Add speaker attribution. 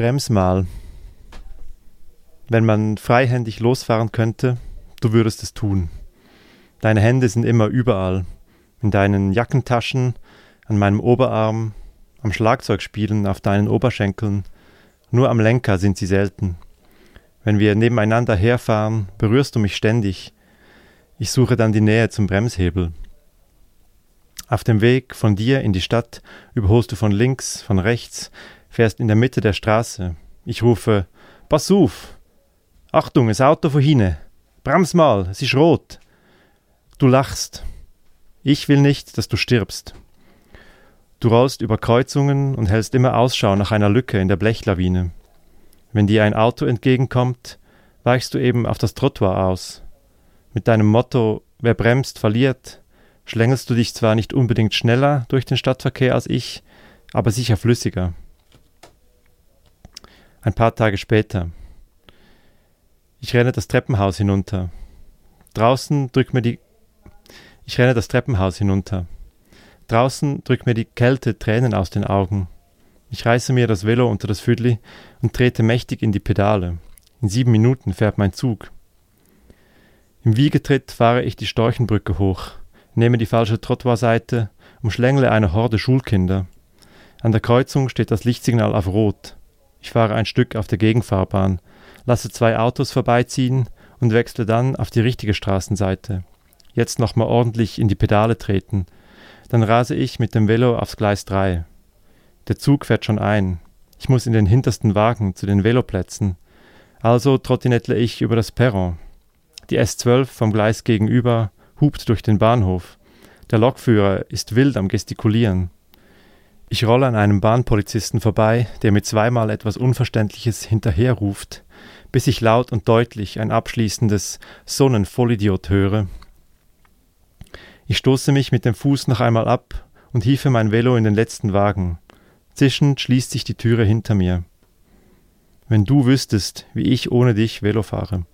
Speaker 1: Brems mal. Wenn man freihändig losfahren könnte, du würdest es tun. Deine Hände sind immer überall. In deinen Jackentaschen, an meinem Oberarm, am Schlagzeugspielen auf deinen Oberschenkeln. Nur am Lenker sind sie selten. Wenn wir nebeneinander herfahren, berührst du mich ständig. Ich suche dann die Nähe zum Bremshebel. Auf dem Weg von dir in die Stadt überholst du von links, von rechts, fährst in der Mitte der Straße. Ich rufe: Pass auf! Achtung, das Auto von hinten! Brems mal, es ist rot! Du lachst. Ich will nicht, dass du stirbst. Du rollst über Kreuzungen und hältst immer Ausschau nach einer Lücke in der Blechlawine. Wenn dir ein Auto entgegenkommt, weichst du eben auf das Trottoir aus. Mit deinem Motto Wer bremst, verliert, schlängelst du dich zwar nicht unbedingt schneller durch den Stadtverkehr als ich, aber sicher flüssiger. Ein paar Tage später. Ich renne das Treppenhaus hinunter. Draußen drückt mir die. Ich renne das Treppenhaus hinunter. Draußen drückt mir die Kälte Tränen aus den Augen. Ich reiße mir das Velo unter das Füdli und trete mächtig in die Pedale. In sieben Minuten fährt mein Zug. Im Wiegetritt fahre ich die Storchenbrücke hoch, nehme die falsche Trottoirseite, umschlängle eine Horde Schulkinder. An der Kreuzung steht das Lichtsignal auf Rot. Ich fahre ein Stück auf der Gegenfahrbahn, lasse zwei Autos vorbeiziehen und wechsle dann auf die richtige Straßenseite. Jetzt nochmal ordentlich in die Pedale treten, dann rase ich mit dem Velo aufs Gleis 3. Der Zug fährt schon ein. Ich muss in den hintersten Wagen zu den Veloplätzen. Also trottinettle ich über das Perron. Die S12 vom Gleis gegenüber hupt durch den Bahnhof. Der Lokführer ist wild am Gestikulieren. Ich rolle an einem Bahnpolizisten vorbei, der mir zweimal etwas Unverständliches hinterherruft, bis ich laut und deutlich ein abschließendes Sonnenvollidiot höre ich stoße mich mit dem Fuß noch einmal ab und hiefe mein Velo in den letzten Wagen. Zischend schließt sich die Türe hinter mir. Wenn du wüsstest, wie ich ohne dich Velo fahre.